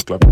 clap, clap.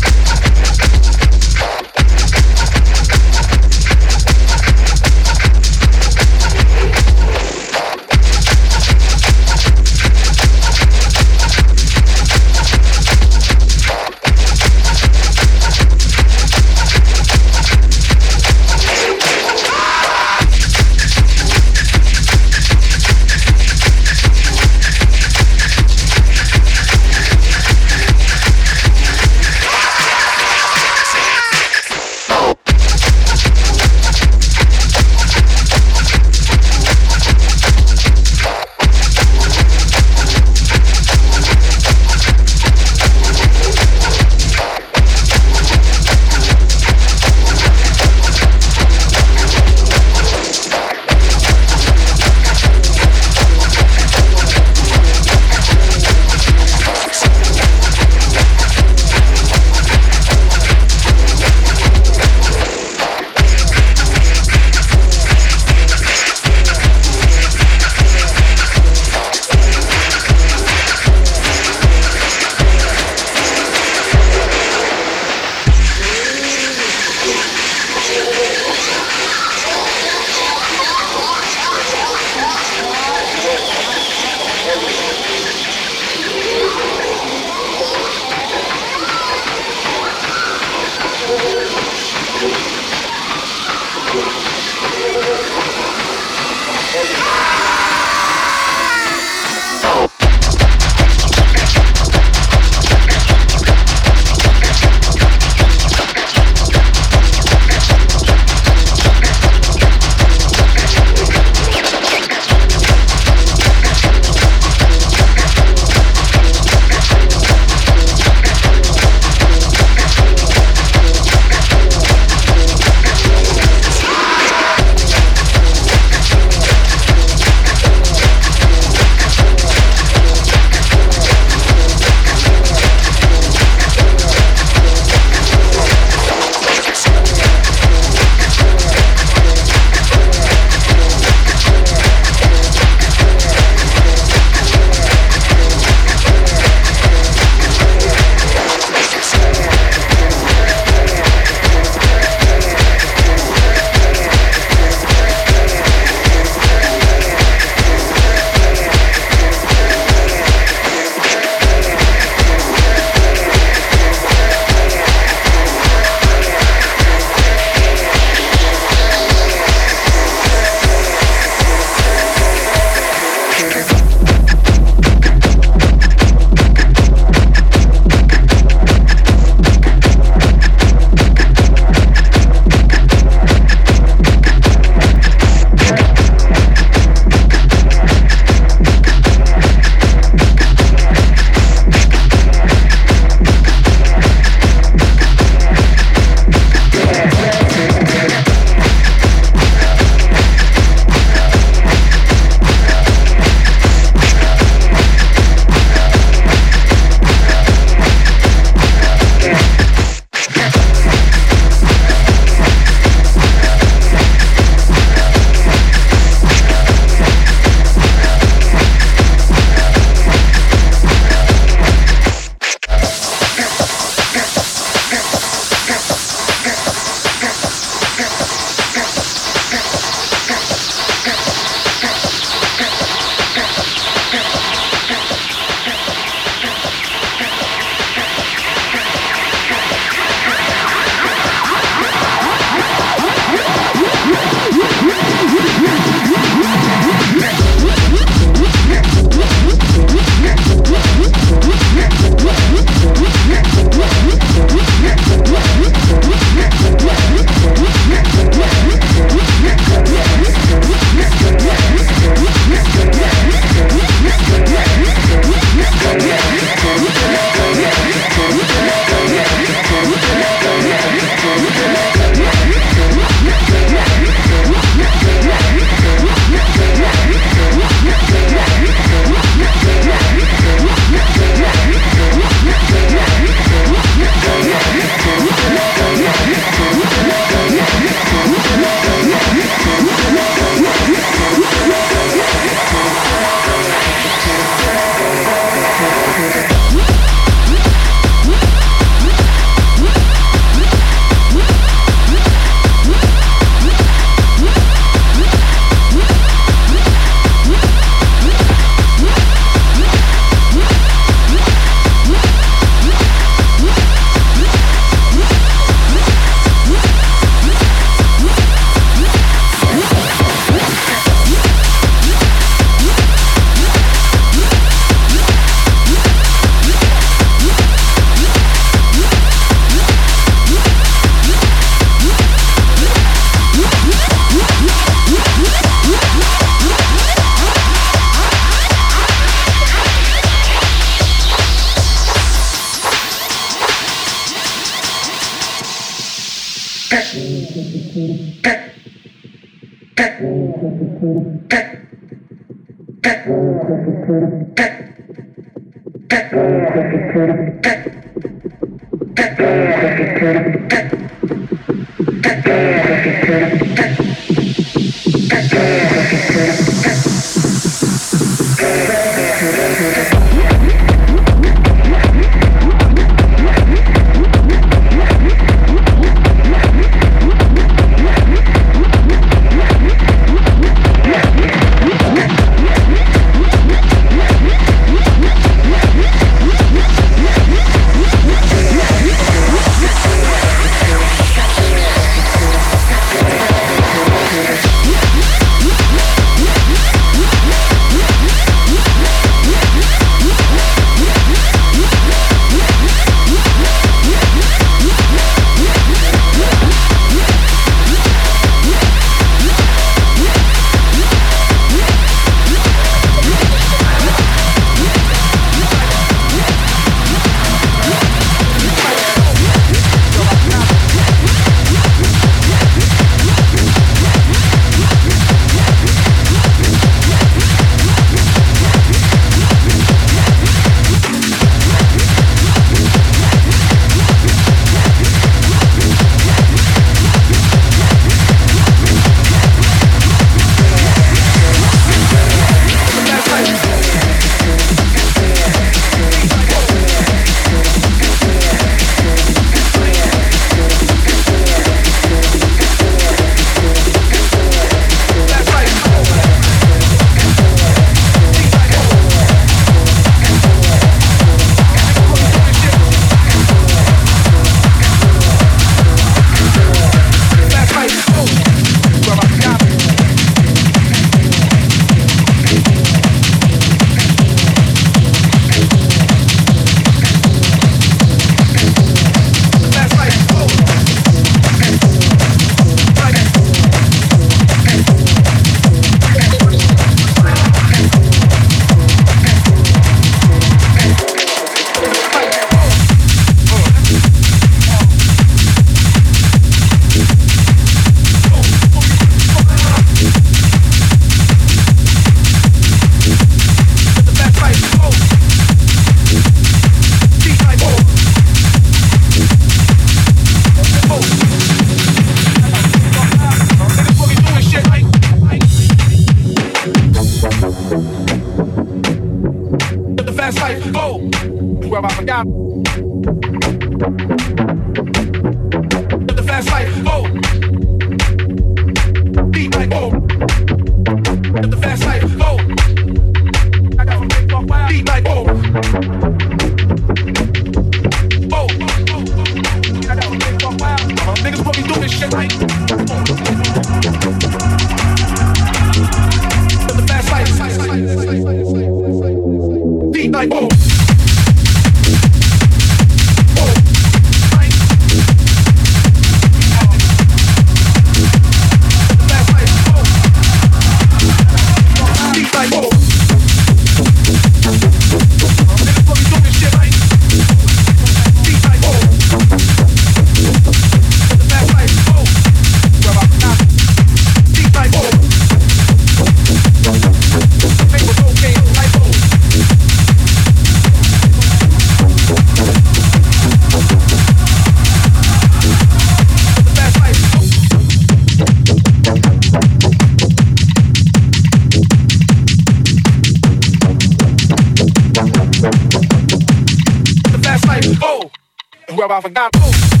Where I forgot.